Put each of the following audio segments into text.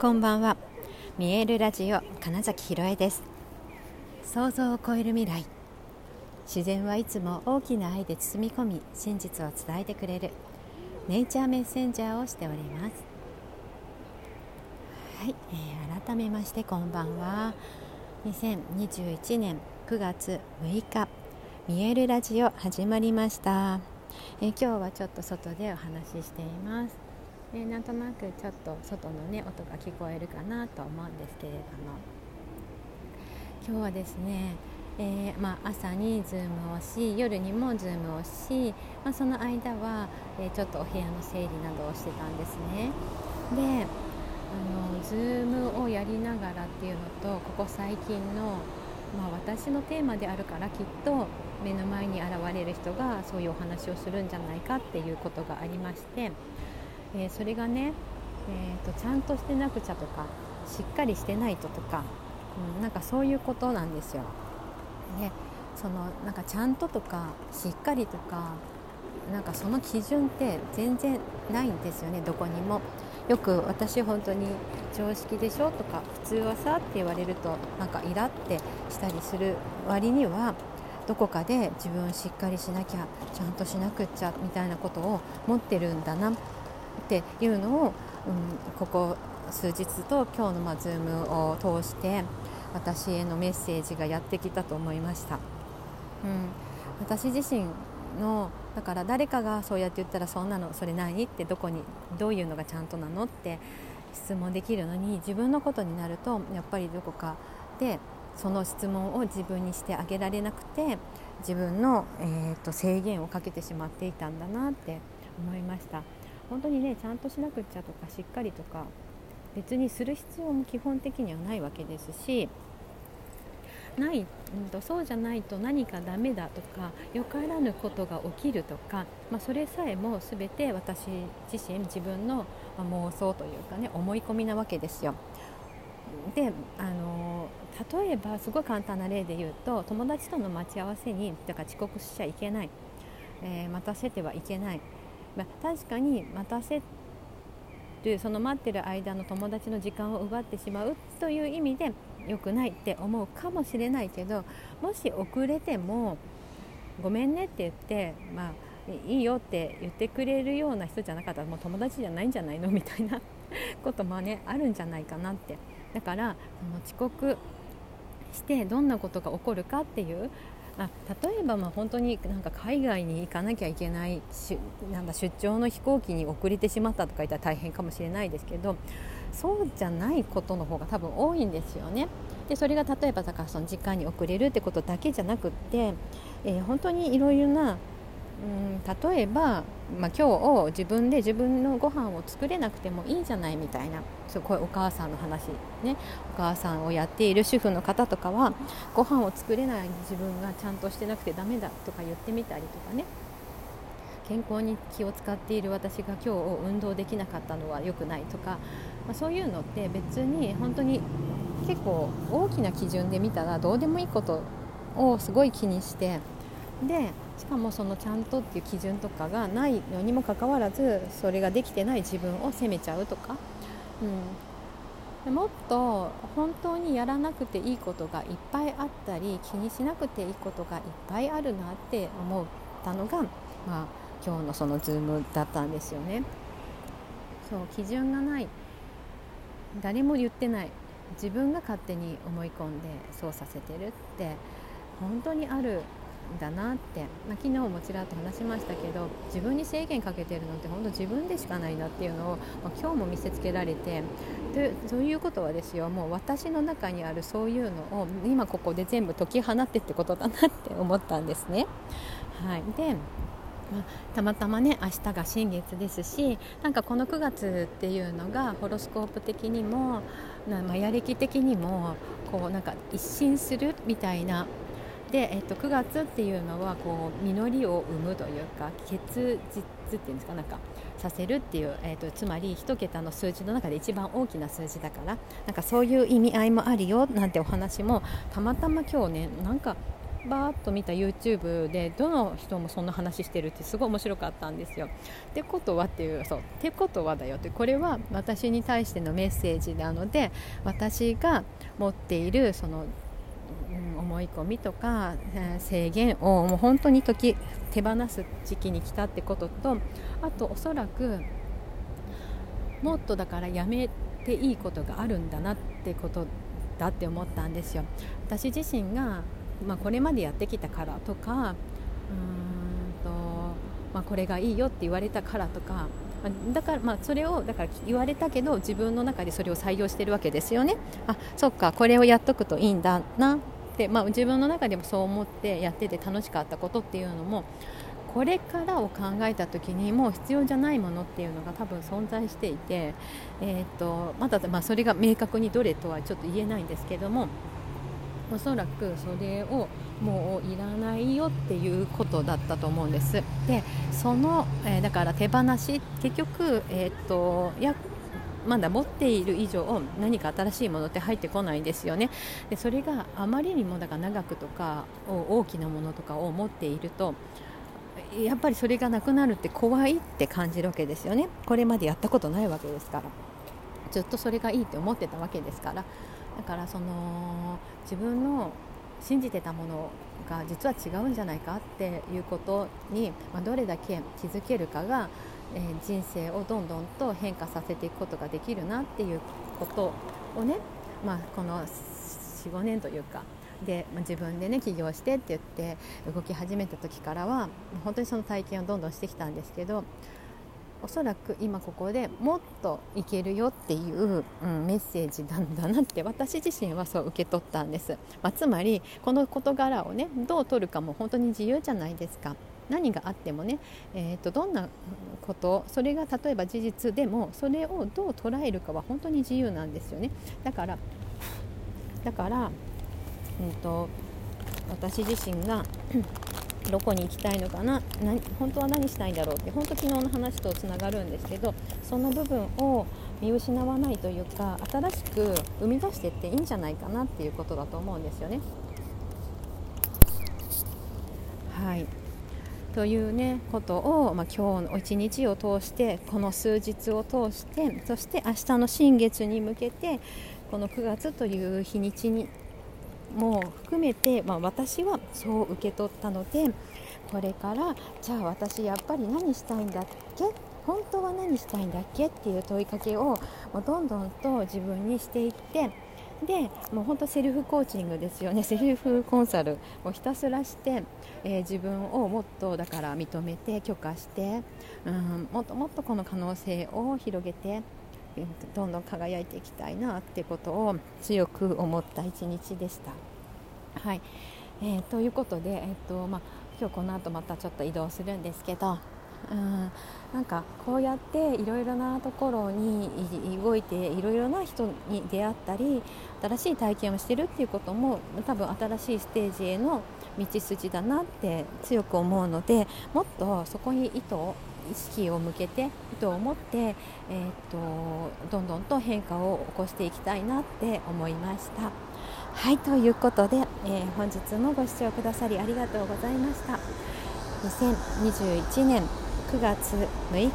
こんばんは。見えるラジオ金崎ひろえです。想像を超える未来。自然はいつも大きな愛で包み込み真実を伝えてくれる。ネイチャーメッセンジャーをしております。はい、えー、改めましてこんばんは。2021年9月6日見えるラジオ始まりました、えー、今日はちょっと外でお話ししています。え、なんとなくちょっと外のね音が聞こえるかなと思うんですけれども。今日はですね、えー、まあ、朝に Zoom をし夜にも Zoom をし、まあ、その間は、え、ちょっとお部屋の整理などをしてたんですね。であの Zoom をやりながらっていうのとここ最近の、まあ、私のテーマであるからきっと目の前に現れる人がそういうお話をするんじゃないかっていうことがありまして。えー、それがね、えーと、ちゃんとしてなくちゃとかしっかりしてないととか、うん、なんかそういうことなんですよ。でそのなんかちゃんととかしっかりとかなんかその基準って全然ないんですよねどこにも。よく私本当に常識でしょとか普通はさって言われるとなんかイラってしたりする割にはどこかで自分しっかりしなきゃちゃんとしなくっちゃみたいなことを持ってるんだなっていうのを、うん、ここ数日と今日のまあ Zoom を通して私へのメッセージがやってきたと思いました、うん、私自身のだから誰かがそうやって言ったらそんなのそれ何ってどこにどういうのがちゃんとなのって質問できるのに自分のことになるとやっぱりどこかでその質問を自分にしてあげられなくて自分の、えーと制限をかけてしまっていたんだなって思いました。本当にねちゃんとしなくちゃとかしっかりとか別にする必要も基本的にはないわけですしない、うんと、そうじゃないと何かダメだとかよからぬことが起きるとか、まあ、それさえも全て私自身自分の妄想というかね思い込みなわけですよ。であの例えばすごい簡単な例で言うと友達との待ち合わせにだから遅刻しちゃいけない、えー、待たせてはいけないまあ、確かに待たせるその待ってる間の友達の時間を奪ってしまうという意味で良くないって思うかもしれないけどもし遅れてもごめんねって言って、まあ、いいよって言ってくれるような人じゃなかったらもう友達じゃないんじゃないのみたいなこともねあるんじゃないかなって。だからその遅刻してどんなことが起こるかっていうあ例えばまあ本当になんか海外に行かなきゃいけないしなんだ出張の飛行機に遅れてしまったとか言ったら大変かもしれないですけどそうじゃないことの方が多分多いんですよね。でそれが例えばだからその時間に遅れるってことだけじゃなくって、えー、本当にいろいろなうん例えば、まあ、今日自分で自分のご飯を作れなくてもいいじゃないみたいなそうこうお母さんの話ね。お母さんをやっている主婦の方とかはご飯を作れない自分がちゃんとしてなくてダメだとか言ってみたりとかね。健康に気を使っている私が今日運動できなかったのは良くないとか、まあ、そういうのって別に本当に結構大きな基準で見たらどうでもいいことをすごい気にしてでしかもそのちゃんとっていう基準とかがないのにもかかわらずそれができてない自分を責めちゃうとか、うん、もっと本当にやらなくていいことがいっぱいあったり気にしなくていいことがいっぱいあるなって思ったのが、まあ、今日のそのズームだったんですよね。そう基準がない。誰も言ってない。自分が勝手に思い込んでそうさせてるって本当にあるだなって、まあ、昨日もちらっと話しましたけど自分に制限かけてるのって本当自分でしかないなっていうのを、まあ、今日も見せつけられてでそういうことはですよもう私の中にあるそういうのを今ここで全部解き放ってってことだなって思ったんですね。はい、でまあ、たまたまね明日が新月ですしなんかこの9月っていうのがホロスコープ的にもマヤ歴的にもこうなんか一新するみたいなで、えっと、9月っていうのはこう実りを生むというか結実っていうんですかなんかさせるっていう、えっと、つまり1桁の数字の中で一番大きな数字だからなんかそういう意味合いもあるよなんてお話もたまたま今日ねなんかバーッと見た YouTube でどの人もそんな話してるってすごい面白かったんですよ。ってことはっていうそうってことはだよってこれは私に対してのメッセージなので私が持っているその思い込みとか、え制限をもう本当に時手放す時期に来たってこととあとおそらくもっとだからやめていいことがあるんだなってことだって思ったんですよ。私自身が、まあ、これまでやってきたからとかうーんと、まあ、これがいいよって言われたからとかだからまあそれをだから言われたけど自分の中でそれを採用してるわけですよね。あそっかこれをやっとくといいんだなって、まあ、自分の中でもそう思ってやってて楽しかったことっていうのもこれからを考えた時にもう必要じゃないものっていうのが多分存在していて、えーと、まだまあそれが明確にどれとはちょっと言えないんですけどもおそらくそれをもういらないよっていうことだったと思うんです。でその、えー、だから手放し結局、えーと、やまだ持っている以上何か新しいものって入ってこないんですよね。でそれがあまりにもだから長くとか大きなものとかを持っているとやっぱりそれがなくなるって怖いって感じるわけですよね。これまでやったことないわけですから。ずっとそれがいいって思ってたわけですから。だからその自分の信じてたものが実は違うんじゃないかっていうことに、まあ、どれだけ気づけるかが、えー、人生をどんどんと変化させていくことができるなっていうことをね、まあ、この45年というかで自分でね起業してって言って動き始めた時からは本当にその体験をどんどんしてきたんですけどおそらく今ここでもっといけるよっていう、うん、メッセージなんだなって私自身はそう受け取ったんです、まあ、つまりこの事柄をねどう取るかも本当に自由じゃないですか。何があってもね、えーと、どんなことそれが例えば事実でもそれをどう捉えるかは本当に自由なんですよねだからだからうんと、私自身がどこに行きたいのかな本当は何したいんだろうって本当昨日の話とつながるんですけどその部分を見失わないというか新しく生み出していっていいんじゃないかなっていうことだと思うんですよね。はいというねことを、まあ、今日の一日を通してこの数日を通してそして明日の新月に向けてこの9月という日にちにも含めて、まあ、私はそう受け取ったのでこれからじゃあ私やっぱり何したいんだっけ？本当は何したいんだっけ？っていう問いかけをどんどんと自分にしていってでもう本当セルフコーチングですよね セルフコンサルをひたすらして、えー、自分をもっとだから認めて許可して、うん、もっともっとこの可能性を広げてどんどん輝いていきたいなってことを強く思った一日でした。はいえー、ということで、えーとまあ、今日この後またちょっと移動するんですけどうんなんかこうやっていろいろなところに動いていろいろな人に出会ったり新しい体験をしてるっていうことも多分新しいステージへの道筋だなって強く思うのでもっとそこに意図を意識を向けて意図を持って、えーと、どんどんと変化を起こしていきたいなって思いました。はいということで、えー、本日もご視聴くださりありがとうございました。2021年9月6日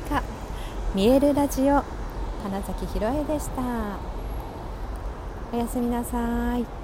見えるラジオ花崎ひろえでした。おやすみなさい。